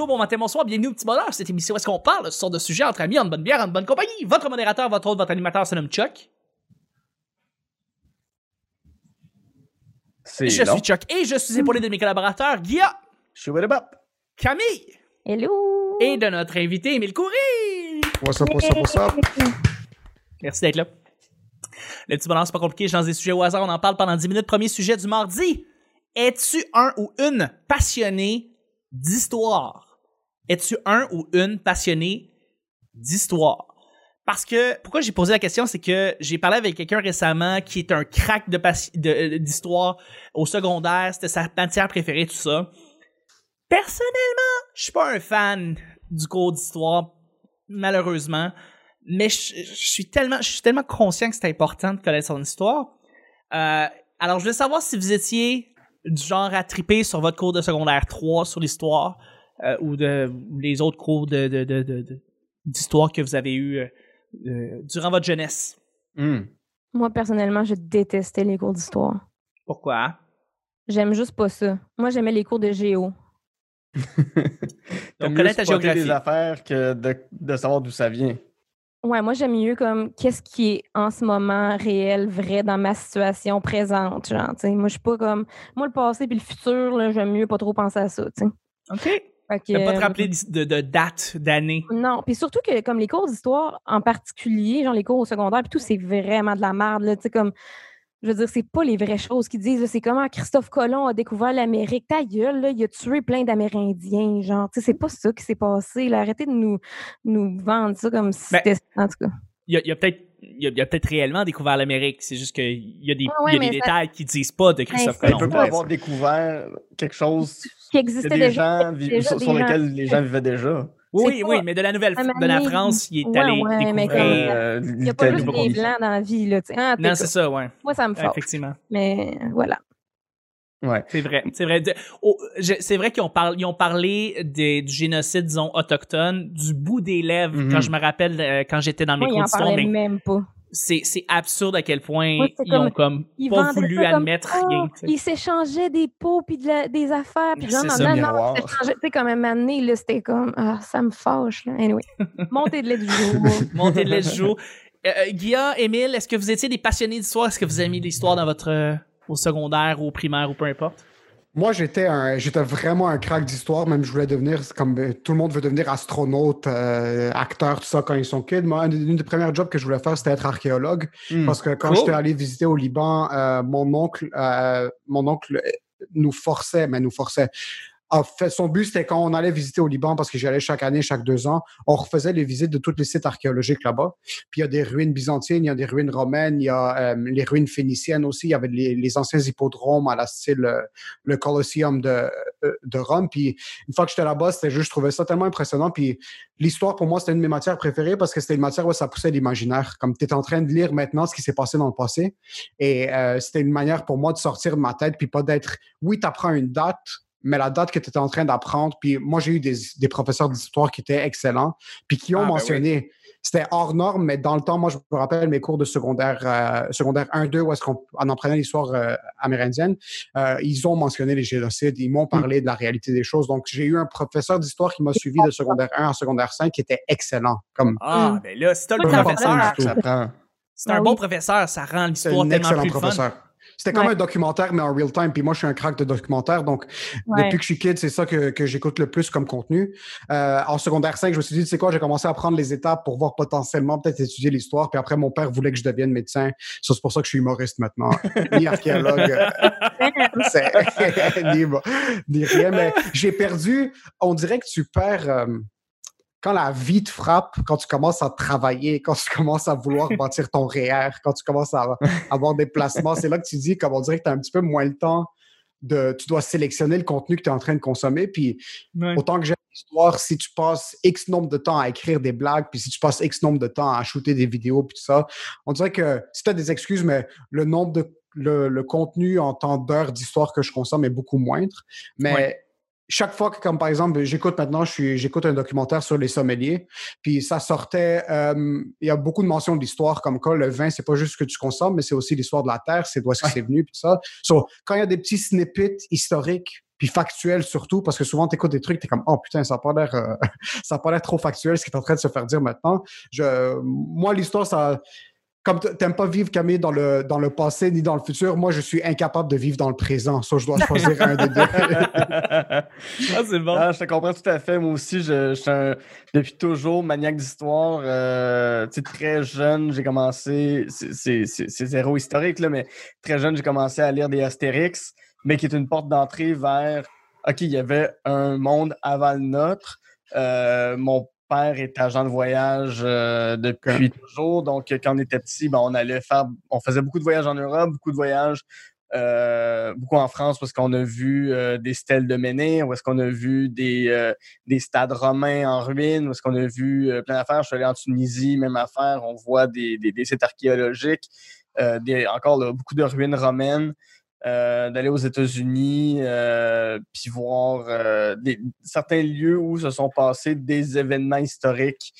bonjour, bon matin, bonsoir, bienvenue au petit bonheur. Cette émission, est-ce qu'on parle de ce genre de sujet entre amis, en bonne bière, en bonne compagnie? Votre modérateur, votre hôte, votre animateur se nomme Chuck. C'est Je long. suis Chuck et je suis épaulé de mes collaborateurs, Guilla. Camille Hello! et de notre invité, Émile Coury. What's up, what's up, what's up? Merci d'être là. Le petit bonheur, c'est pas compliqué, je lance des sujets au hasard, on en parle pendant 10 minutes. Premier sujet du mardi. Es-tu un ou une passionné d'histoire? Es-tu un ou une passionné d'histoire? Parce que, pourquoi j'ai posé la question, c'est que j'ai parlé avec quelqu'un récemment qui est un crack euh, d'histoire au secondaire, c'était sa matière préférée, tout ça. Personnellement, je suis pas un fan du cours d'histoire, malheureusement, mais je, suis tellement, tellement conscient que c'est important de connaître son histoire. Euh, alors, je voulais savoir si vous étiez du genre à triper sur votre cours de secondaire 3 sur l'histoire euh, ou de ou les autres cours de, de, de, de- de- d'histoire que vous avez eu euh, euh, durant votre jeunesse. Hmm. Moi, personnellement, je détestais les cours d'histoire. Pourquoi? J'aime juste pas ça. Moi, j'aimais les cours de géo. T'aimes connaître spotter géographie. des affaires que de, de savoir d'où ça vient. Ouais, moi, j'aime mieux comme qu'est-ce qui est en ce moment réel, vrai dans ma situation présente. Genre, tu sais. Moi, je suis pas comme. Moi, le passé puis le futur, là, j'aime mieux pas trop penser à ça, tu sais. OK. Que, Tu pas te euh, rappeler de, de date, d'année? Non, puis surtout que comme les cours d'histoire en particulier, genre les cours au secondaire, puis tout, c'est vraiment de la merde. Là, tu sais, comme, je veux dire, c'est pas les vraies choses qu'ils disent. là. C'est comment Christophe Colomb a découvert l'Amérique. Ta gueule, là, il a tué plein d'Amérindiens. Genre, tu sais, c'est pas ça qui s'est passé. Là. Arrêtez de nous, nous vendre ça comme si Ben, c'était. En tout cas. Il y a, il y a peut-être il a, peut-être réellement découvert l'Amérique. C'est juste qu'il y a des, Ah ouais, y a des ça- détails qui disent pas de Christophe c'est- Il Colomb. peut pas avoir découvert quelque chose Qui existait des déjà. gens vi- déjà sur, des sur gens. lequel les gens vivaient déjà. Oui, oui, pas- mais de la nouvelle de la France, il est ouais, allé ouais, mais découvrir. comme- Euh, Il n'y a pas juste des blancs dans la vie. Là, tu sais. Ah, en tout Non, c'est ça, ouais. Moi, ça me fâche. Effectivement. Mais voilà. Ouais. C'est vrai, c'est vrai. De- oh, c'est vrai qu'ils ont, parlé, ils ont parlé des- du génocide, disons, autochtone, du bout des lèvres, quand je me rappelle, euh, quand j'étais dans mes cours en d'histoire, parlait mais même pas. C'est, c'est absurde à quel point ils ont comme- comme Ils pas voulu comme, admettre Ah, rien. tu sais. Ils s'échangeaient des pots puis de la- des affaires. Puis genre, ça, non, non, miroir. ils s'échangeaient. Tu sais, comme un donné, là, c'était comme, ah, ça me fâche, là. Anyway. Montez de lait du jour. Montée de lait du jour. Euh, euh, Guilla, Émile, est-ce que vous étiez des passionnés d'histoire? Est-ce que vous avez mis l'histoire dans votre, euh, au secondaire ou au primaire ou peu importe? Moi, j'étais un, j'étais vraiment un crack d'histoire. Même je voulais devenir, comme euh, tout le monde veut devenir astronaute, euh, acteur, tout ça quand ils sont kids. Moi, une, une des premières jobs que je voulais faire, c'était être archéologue. Hmm. Parce que quand Cool. j'étais allé visiter au Liban, euh, mon oncle, euh, mon oncle nous forçait, mais nous forçait. Son but, c'était quand on allait visiter au Liban, parce que j'y allais chaque année, chaque deux ans, on refaisait les visites de tous les sites archéologiques là-bas. Puis il y a des ruines byzantines, il y a des ruines romaines, il y a euh, les ruines phéniciennes aussi. Il y avait les, anciens hippodromes à la style euh, le Colosseum de, euh, de Rome. Puis une fois que j'étais là-bas, c'était juste, je trouvais ça tellement impressionnant. Puis l'histoire, pour moi, c'était une de mes matières préférées parce que c'était une matière où ça poussait l'imaginaire. Comme tu es en train de lire maintenant ce qui s'est passé dans le passé. Et c'était une manière pour moi de sortir de ma tête, puis pas d'être, oui, tu apprends une date, mais la date que tu étais en train d'apprendre. Puis moi, j'ai eu des, des professeurs d'histoire qui étaient excellents, puis qui ont Ah, ben mentionné. C'était hors norme, mais dans le temps, moi, je me rappelle mes cours de secondaire, euh, secondaire 1-2, où est-ce qu'on en apprenait l'histoire euh, amérindienne. Euh, ils ont mentionné les génocides, ils m'ont parlé de la réalité des choses. Donc, j'ai eu un professeur d'histoire qui m'a suivi de secondaire 1 en secondaire 5 qui était excellent. Comme, Ah, Mm. ben là, si t'as le professeur, c'est un bon oui. professeur, ça rend l'histoire un tellement excellent plus le fun. C'était comme Ouais. un documentaire, mais en real time. Puis moi, je suis un crack de documentaire. Donc, Ouais. depuis que je suis kid, c'est ça que, que j'écoute le plus comme contenu. Euh, en secondaire 5, je me suis dit, tu sais quoi, j'ai commencé à prendre les étapes pour voir potentiellement peut-être étudier l'histoire. Puis après, mon père voulait que je devienne médecin. Ça, c'est pour ça que je suis humoriste maintenant. Ni archéologue. ni, ni rien. Mais j'ai perdu. On dirait que tu perds. euh, quand la vie te frappe, quand tu commences à travailler, quand tu commences à vouloir bâtir ton REER, quand tu commences à avoir des placements, c'est là que tu dis, comme on dirait que tu as un petit peu moins le temps de. Tu dois sélectionner le contenu que tu es en train de consommer. Puis Ouais. autant que j'aime l'histoire, si tu passes X nombre de temps à écrire des blagues, puis si tu passes X nombre de temps à shooter des vidéos, puis tout ça, on dirait que si tu as des excuses, mais le nombre de. Le, le contenu en temps d'heures d'histoire que je consomme est beaucoup moindre. Mais Ouais. Chaque fois que, comme par exemple, j'écoute maintenant, j'écoute un documentaire sur les sommeliers, puis ça sortait, euh, il y a beaucoup de mentions de l'histoire, comme quoi le vin, c'est pas juste ce que tu consommes, mais c'est aussi l'histoire de la terre, c'est d'où est-ce que c'est venu, puis ça. So, quand il y a des petits snippets historiques puis factuel surtout, parce que souvent, tu écoutes des trucs, tu es comme, oh putain, ça n'a pas l'air euh, ça a pas l'air trop factuel ce qui est en train de se faire dire maintenant. Je, moi, l'histoire, ça comme t- t'aimes pas vivre Camille dans le dans le passé ni dans le futur, moi je suis incapable de vivre dans le présent. Ça, je dois choisir un des deux. Ah, c'est bon. Ah, je te comprends tout à fait. Moi aussi, je, je suis un- depuis toujours maniaque d'histoire. Euh, tu sais, très jeune, j'ai commencé. c'est- C'est c'est- c'est zéro historique, là, mais très jeune, j'ai commencé à lire des Astérix, mais qui est une porte d'entrée vers. OK, il y avait un monde avant le nôtre. Euh, mon père est agent de voyage euh, depuis toujours. Donc, quand on était petit, ben, on allait faire. On faisait beaucoup de voyages en Europe, beaucoup de voyages euh, beaucoup en France parce qu'on a vu euh, des stèles de menhir, où est-ce qu'on a vu des, des stades romains en ruine, où est-ce qu'on a vu plein d'affaires. Je suis allé en Tunisie, même affaire, on voit des, des, des sites archéologiques, des, encore là, beaucoup de ruines romaines. Euh, d'aller aux États-Unis, euh, puis voir euh, certains lieux où se sont passés des événements historiques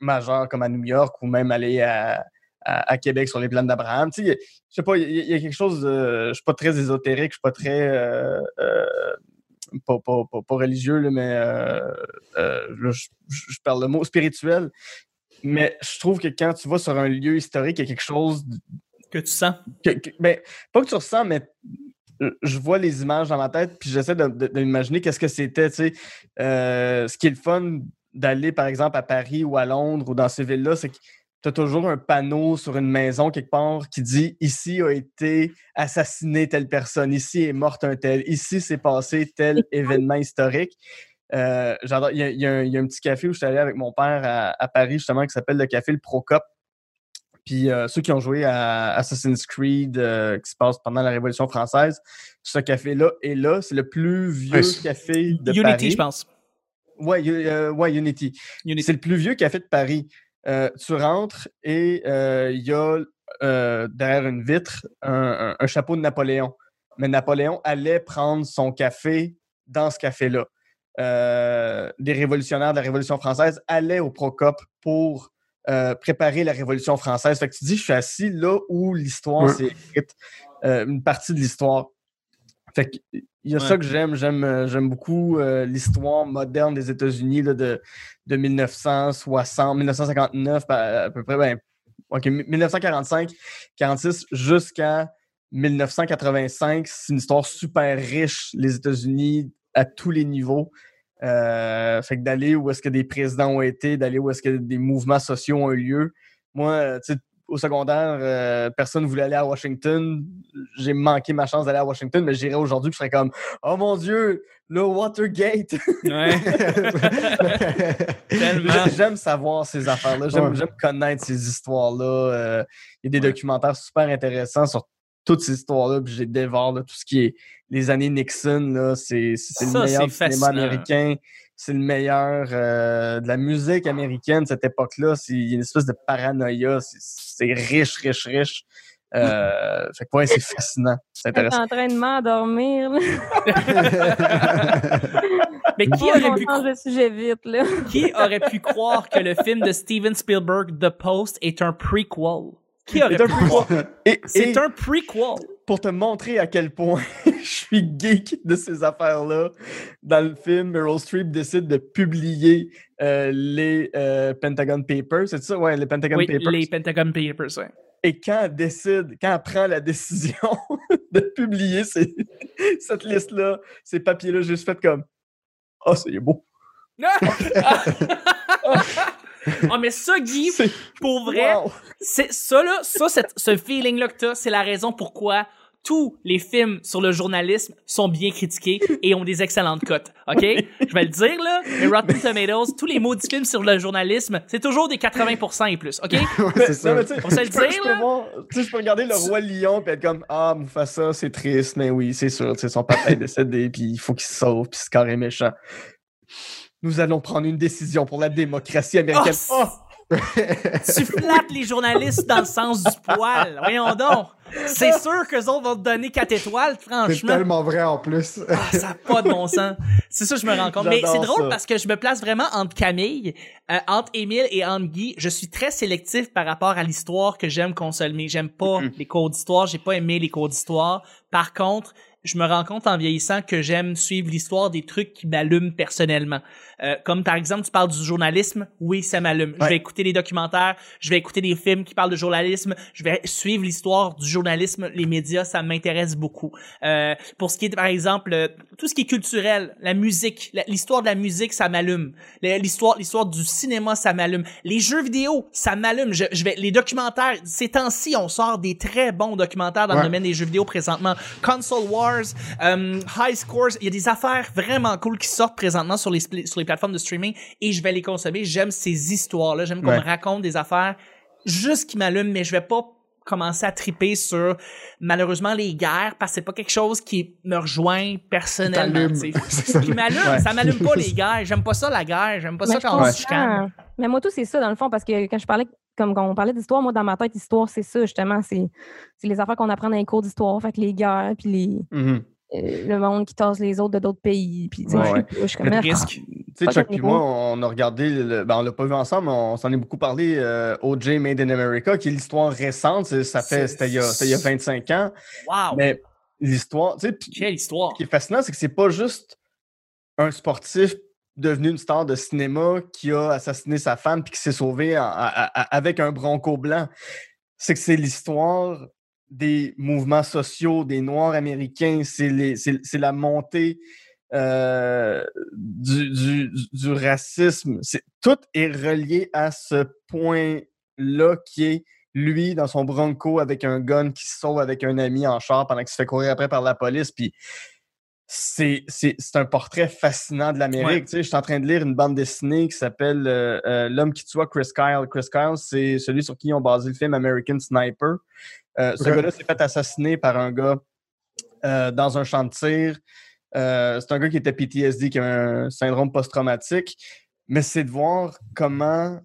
majeurs comme à New York ou même aller à, à, Québec sur les plaines d'Abraham. Je sais pas, il y, a- quelque chose de. Je suis pas très ésotérique, je suis pas très. pas, pas, pas, religieux, là, mais je- je parle le mot spirituel. Mais je trouve que quand tu vas sur un lieu historique, il y a quelque chose. Que tu sens? que- que- ben, pas que tu ressens, mais je vois les images dans ma tête, puis j'essaie m'imaginer qu'est-ce que c'était. tu sais. Euh, ce qui est le fun d'aller, par exemple, à Paris ou à Londres ou dans ces villes-là, c'est que tu as toujours un panneau sur une maison quelque part qui dit ici a été assassiné telle personne, ici est morte un tel, ici s'est passé tel événement historique. Euh, j'adore. Il y, y a un petit café où je suis allé avec mon père à, à Paris, justement, qui s'appelle le café Le Procop. Puis euh, ceux qui ont joué à Assassin's Creed, euh, qui se passe pendant la Révolution française, ce café-là est là. C'est le plus vieux café de Unity, Paris. je pense. Ouais, euh, ouais, Unity. Unity. C'est le plus vieux café de Paris. Euh, tu rentres et euh, il y a euh, derrière une vitre un, un- un chapeau de Napoléon. Mais Napoléon allait prendre son café dans ce café-là. Euh, des révolutionnaires de la Révolution française allaient au Procope pour euh, préparer la Révolution française. Fait que tu dis, je suis assis là où l'histoire Ouais. s'est écrite, euh, une partie de l'histoire. Fait que il y a Ouais. ça que j'aime. J'aime, euh, j'aime beaucoup euh, l'histoire moderne des États-Unis là, de, de 1960, 1959 à, à peu près, ben, ok, 1945, 46 jusqu'à 1985. C'est une histoire super riche, les États-Unis, à tous les niveaux. Euh, fait que d'aller où est-ce que des présidents ont été, d'aller où est-ce que des mouvements sociaux ont eu lieu. Moi, euh, tu sais, au secondaire, euh, personne ne voulait aller à Washington. J'ai manqué ma chance d'aller à Washington, mais j'irais aujourd'hui, je serais comme, oh mon Dieu, le Watergate. Ouais. J'aime savoir ces affaires-là. J'aime Ouais. j'aime connaître ces histoires-là. Euh, Il y a des documentaires super intéressants sur toutes ces histoires-là. Puis j'ai dévore là, tout ce qui est les années Nixon. là, C'est c'est le meilleur cinéma fascinant. américain. C'est le meilleur euh, de la musique américaine cette époque-là. C'est- Il y a une espèce de paranoïa. C'est- C'est riche, riche, riche. Euh, fait que ouais, c'est fascinant. C'est intéressant. en train de m'endormir. là. Mais qui aurait, pu, de sujet vite, là. qui aurait pu croire que le film de Steven Spielberg, The Post, est un prequel? Qui aurait C'est un pu prequel. Et- et- C'est un prequel. pour te montrer à quel point je suis geek de ces affaires-là, dans le film, Meryl Streep décide de publier euh, les euh, Pentagon Papers. C'est ça? Ouais, les Pentagon Oui, Papers. les Pentagon Papers, ouais. Et quand elle décide, quand elle prend la décision de publier ces- cette liste-là, ces papiers-là, j'ai juste fait comme Oh, c'est beau. Oh, mais ça, Guy, pour vrai, Wow. c'est ça là, ça, ce feeling-là que t'as, c'est la raison pourquoi tous les films sur le journalisme sont bien critiqués et ont des excellentes cotes. OK? Je vais le dire, là. Les Rotten Tomatoes, tous les maudits films sur le journalisme, c'est toujours des 80% et plus. OK? Ouais, c'est ça. non, mais On se le dire, je peux là. voir- tu sais, je peux regarder le roi lion et être comme ah Mufasa c'est triste mais oui c'est sûr son papa est décédé puis il faut qu'il se sauve puis c'est carré méchant nous allons prendre une décision pour la démocratie américaine Oh, oh, tu flattes les journalistes dans le sens du poil. Voyons donc. C'est sûr qu'eux autres vont te donner 4 étoiles, C'est franchement. tellement vrai en plus. Ah, ça n'a pas de bon sens. C'est ça, je me rends compte. Mais c'est drôle ça. parce que je me place vraiment entre Camille, euh, entre Émile et entre Guy. Je suis très sélectif par rapport à l'histoire que j'aime consommer. J'aime pas les cours d'histoire. J'ai pas aimé les cours d'histoire. Par contre, je me rends compte en vieillissant que j'aime suivre l'histoire des trucs qui m'allument personnellement. Euh, comme par exemple, tu parles du journalisme, oui, ça m'allume. Je vais écouter des documentaires, je vais écouter des films qui parlent de journalisme, je vais suivre l'histoire du journalisme, les médias, ça m'intéresse beaucoup. Euh, pour ce qui est par exemple euh, tout ce qui est culturel, la musique, l'histoire de la musique, ça m'allume. L'histoire, l'histoire du cinéma, ça m'allume. Les jeux vidéo, ça m'allume. Je, je vais les documentaires. Ces temps-ci, on sort des très bons documentaires dans le domaine des jeux vidéo présentement. Console Wars, euh, High Scores, il y a des affaires vraiment cool qui sortent présentement sur les sur les plateformes de streaming et je vais les consommer. J'aime ces histoires-là. J'aime qu'on Ouais. me raconte des affaires juste qui m'allument, mais je vais pas commencer à triper sur malheureusement les guerres parce que c'est pas quelque chose qui me rejoint personnellement. Qui m'allume, Ouais. ça m'allume pas les guerres. J'aime pas ça la guerre. J'aime pas Mais ça quand on se. Mais moi, tout, c'est ça, dans le fond, parce que quand je parlais, comme quand on parlait d'histoire, moi, dans ma tête, histoire, c'est ça, justement. C'est c'est les affaires qu'on apprend dans les cours d'histoire. Fait que les guerres, puis les, Mhm. euh, le monde qui tasse les autres de d'autres pays. Puis, Ouais, je ouais. suis- je suis comme, Le ah, risque. Tu sais, Chuck et moi, on a regardé, le- ben, on l'a pas vu ensemble, mais on s'en est beaucoup parlé, euh, OJ Made in America, qui est l'histoire récente. Ça fait, C'est- c'était il, y a- c'était il y a 25 ans. Wow. Mais l'histoire, tu sais, puis Quelle histoire. ce qui est fascinant, c'est que c'est pas juste un sportif devenu une star de cinéma qui a assassiné sa femme puis qui s'est sauvé en- a- a- avec un bronco blanc. C'est que c'est l'histoire des mouvements sociaux des Noirs américains. C'est la montée euh, du, racisme. Tout est relié à ce point-là qui est lui dans son bronco avec un gun qui se sauve avec un ami en char pendant qu'il se fait courir après par la police. Puis c'est un portrait fascinant de l'Amérique. Ouais. Tu sais, Je suis en train de lire une bande dessinée qui s'appelle euh, euh, L'homme qui tua Chris Kyle. Chris Kyle, c'est celui sur qui ont basé le film American Sniper. Euh, ce gars-là s'est fait assassiner par un gars dans un champ de tir. C'est un gars qui était PTSD, qui a un syndrome post-traumatique. Mais c'est de voir comment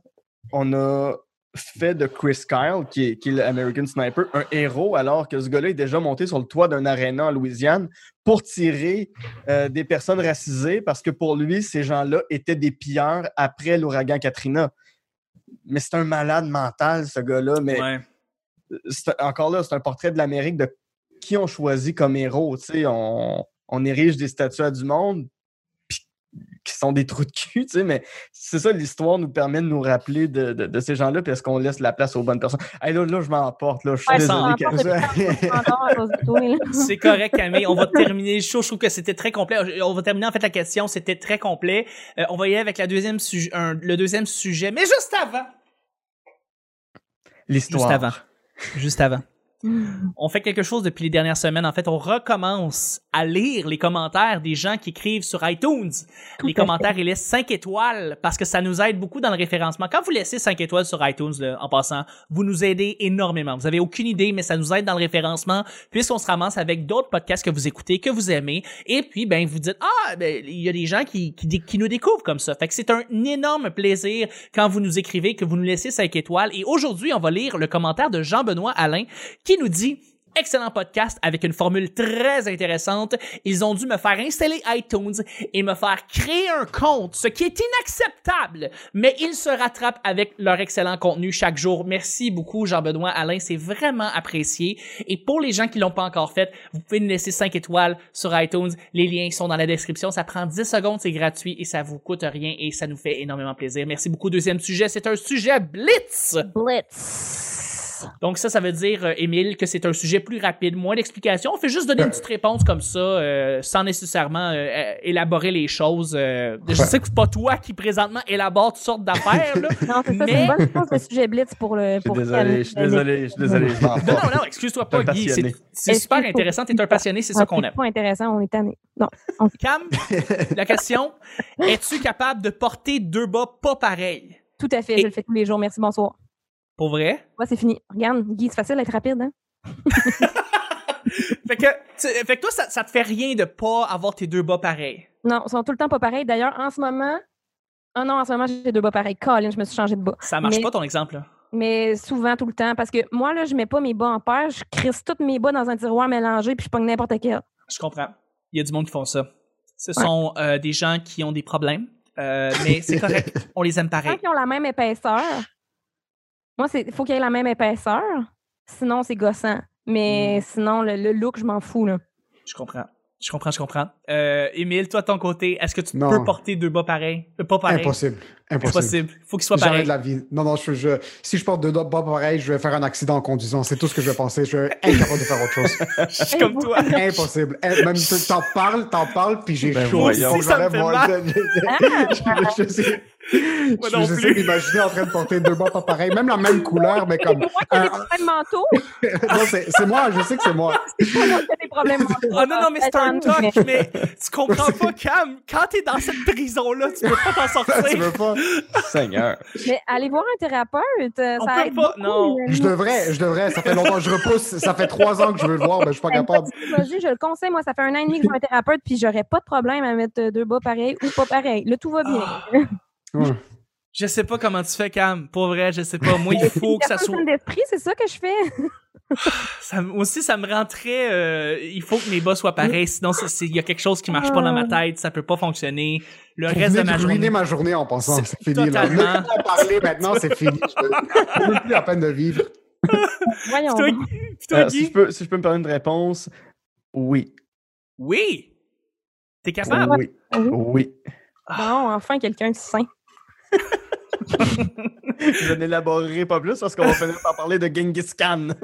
on a fait de Chris Kyle, qui est, qui est l'American Sniper, un héros, alors que ce gars-là est déjà monté sur le toit d'un aréna en Louisiane pour tirer euh, des personnes racisées, parce que pour lui, ces gens-là étaient des pilleurs après l'ouragan Katrina. Mais c'est un malade mental, ce gars-là. Mais Ouais. encore là, c'est un portrait de l'Amérique de qui on choisit comme héros. On, on érige des statues à du monde qui sont des trous de cul, tu sais, mais c'est ça, l'histoire nous permet de nous rappeler de, de- de ces gens-là, puis est-ce qu'on laisse la place aux bonnes personnes. Hey, là, là, je m'emporte, là, je suis Ouais, désolé. C'est correct, Camille. On va terminer le show. Je trouve que c'était très complet. On va terminer en fait la question. C'était très complet. Euh, on va y aller avec la deuxième sujet, le deuxième sujet. Mais juste avant. L'histoire. Juste avant. Juste avant. On fait quelque chose depuis les dernières semaines. En fait, on recommence à lire les commentaires des gens qui écrivent sur iTunes. Tout les à fait. commentaires, ils laissent 5 étoiles parce que ça nous aide beaucoup dans le référencement. Quand vous laissez 5 étoiles sur iTunes, là, en passant, vous nous aidez énormément. Vous avez aucune idée, mais ça nous aide dans le référencement puisqu'on se ramasse avec d'autres podcasts que vous écoutez, que vous aimez. Et puis, ben, vous dites, ah, ben, il y a des gens qui, qui, dé- qui nous découvrent comme ça. Fait que c'est un énorme plaisir quand vous nous écrivez, que vous nous laissez 5 étoiles. Et aujourd'hui, on va lire le commentaire de Jean-Benoît Alain qui nous dit Excellent podcast avec une formule très intéressante. Ils ont dû me faire installer iTunes et me faire créer un compte, ce qui est inacceptable. Mais ils se rattrapent avec leur excellent contenu chaque jour. Merci beaucoup, Jean-Benoît Alain. C'est vraiment apprécié. Et pour les gens qui l'ont pas encore fait, vous pouvez nous laisser 5 étoiles sur iTunes. Les liens sont dans la description. Ça prend 10 secondes, c'est gratuit et ça vous coûte rien et ça nous fait énormément plaisir. Merci beaucoup. Deuxième sujet, c'est un sujet blitz. Blitz. Donc ça, ça veut dire, euh, Émile, que c'est un sujet plus rapide, moins d'explications. On fait juste donner une petite réponse comme ça, euh, sans nécessairement euh, euh, élaborer les choses. euh. Je sais que c'est pas toi qui présentement élabore toutes sortes d'affaires. là. Non, c'est ça, c'est Mais- une bonne réponse de sujet blitz pour le. Je suis pour désolé, je suis le- désolé, je suis désolé, je non, non, non, excuse-toi pas, Guy. C'est c'est super intéressant. T'es un passionné, c'est ça qu'on aime. pas intéressant, on est tanné. Non. Cam, la question, es-tu capable de porter deux bas pas pareils? Tout à fait, Et- je le fais tous les jours. Merci, bonsoir. Pour vrai? Ouais, c'est fini. Regarde, Guy, c'est facile d'être rapide, hein? Fait que, fait que toi, ça, ça te fait rien de pas avoir tes deux bas pareils? Non, ils sont tout le temps pas pareils. D'ailleurs, en ce moment. Ah non, en ce moment, j'ai deux bas pareils. Colin, je me suis changé de bas. Ça marche Mais- pas ton exemple, là. Mais souvent, tout le temps. Parce que moi, là, je mets pas mes bas en paire. Je crisse tous mes bas dans un tiroir mélangé, puis je pogne n'importe quel. Je comprends. Il y a du monde qui font ça. Ce Ouais. sont euh, des gens qui ont des problèmes, euh, mais c'est correct. On les aime pareil. qu'ils ont la même épaisseur, moi, il faut qu'il y ait la même épaisseur. Sinon, c'est gossant. Mais Mm. sinon, le, le look, je m'en fous, là. Je comprends. Je comprends, je comprends. Euh, Émile, toi, de ton côté, est-ce que tu Non. peux porter deux bas pareils? Euh, pas pareil. Impossible. Impossible. Impossible. Faut qu'ils soient Jamais pareils. de la vie. Non, non, je, je- si je porte deux bas pareils, je vais faire un accident en conduisant. C'est tout ce que je vais penser. Je vais être incapable de faire autre chose. Je suis comme toi. Impossible. Eh, Même tu- t'en parles, t'en parles, puis j'ai Ben chaud. voyons. Donc, Ça me j'aurais fait moi- mal. je- je- je sais- Moi je- non d'imaginer en train de porter deux bas pas pareils, même la même couleur, mais comme. C'est moi qui ai un- des problèmes mentaux. non, c'est c'est moi, je sais que c'est moi. C'est pas moi qui ai des problèmes mentaux. Oh non, non, mais c'est un toc, mais tu comprends pas, Cam. Quand t'es dans cette prison-là, tu peux pas t'en tu sortir. veux pas? Seigneur. Mais allez voir un thérapeute, euh, On ça peut aide pas, beaucoup, non. amis. Je devrais, je devrais. Ça fait longtemps que je repousse. Ça fait trois ans que je veux le voir, mais je suis pas capable. pas de psychologie, je le conseille. Moi, ça fait un an et demi que je vois un thérapeute, puis j'aurais pas de problème à mettre euh, deux bas pareils ou pas pareils. Là, tout va bien. Ah. Ouais. Je sais pas comment tu fais, Cam. Pour vrai, je sais pas. Moi, il faut que ça soit. D'esprit, c'est ça que je fais. Ça, aussi, ça me rend très. euh, il faut que mes bas soient pareils, sinon il y a quelque chose qui marche pas dans ma tête, ça peut pas fonctionner. Le Vous reste de ma journée. ma journée en pensant. C'est C'est fini. Totalement- parler maintenant, c'est fini. Je n'ai plus la peine de vivre. Voyons. Toi, toi, Euh, si, je peux, si je peux me permettre une réponse, oui. Oui! T'es capable? Oui. Oui. Bon, enfin, quelqu'un de sain. Je n'élaborerai pas plus parce qu'on va finir par parler de Genghis Khan.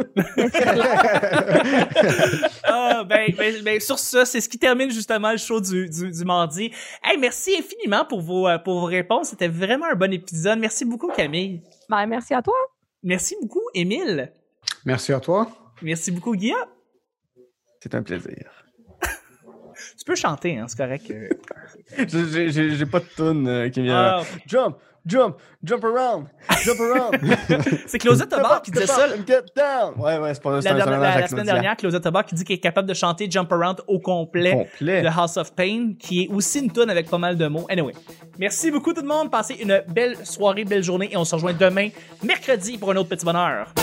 Ah, ben, ben, ben, sur ça, c'est ce qui termine justement le show du, du, du mardi. Hey, merci infiniment pour vos, euh, pour vos réponses. C'était vraiment un bon épisode. Merci beaucoup, Camille. Ben, merci à toi. Merci beaucoup, Émile. Merci à toi. Merci beaucoup, Guillaume. C'est un plaisir. Tu peux chanter, hein, c'est correct. J'ai- pas de tune euh, qui vient. Ah, Jump, jump, jump around, jump around. c'est Closette Tobar qui disait ça Get down. Ouais, ouais, c'est pas la, la- semaine Claudia. dernière. Closette Tobar qui dit qu'il est capable de chanter Jump Around au complet. Complet. de House of Pain, qui est aussi une tune avec pas mal de mots. Anyway, merci beaucoup tout le monde. Passez une belle soirée, belle journée et on se rejoint demain, mercredi, pour un autre petit bonheur.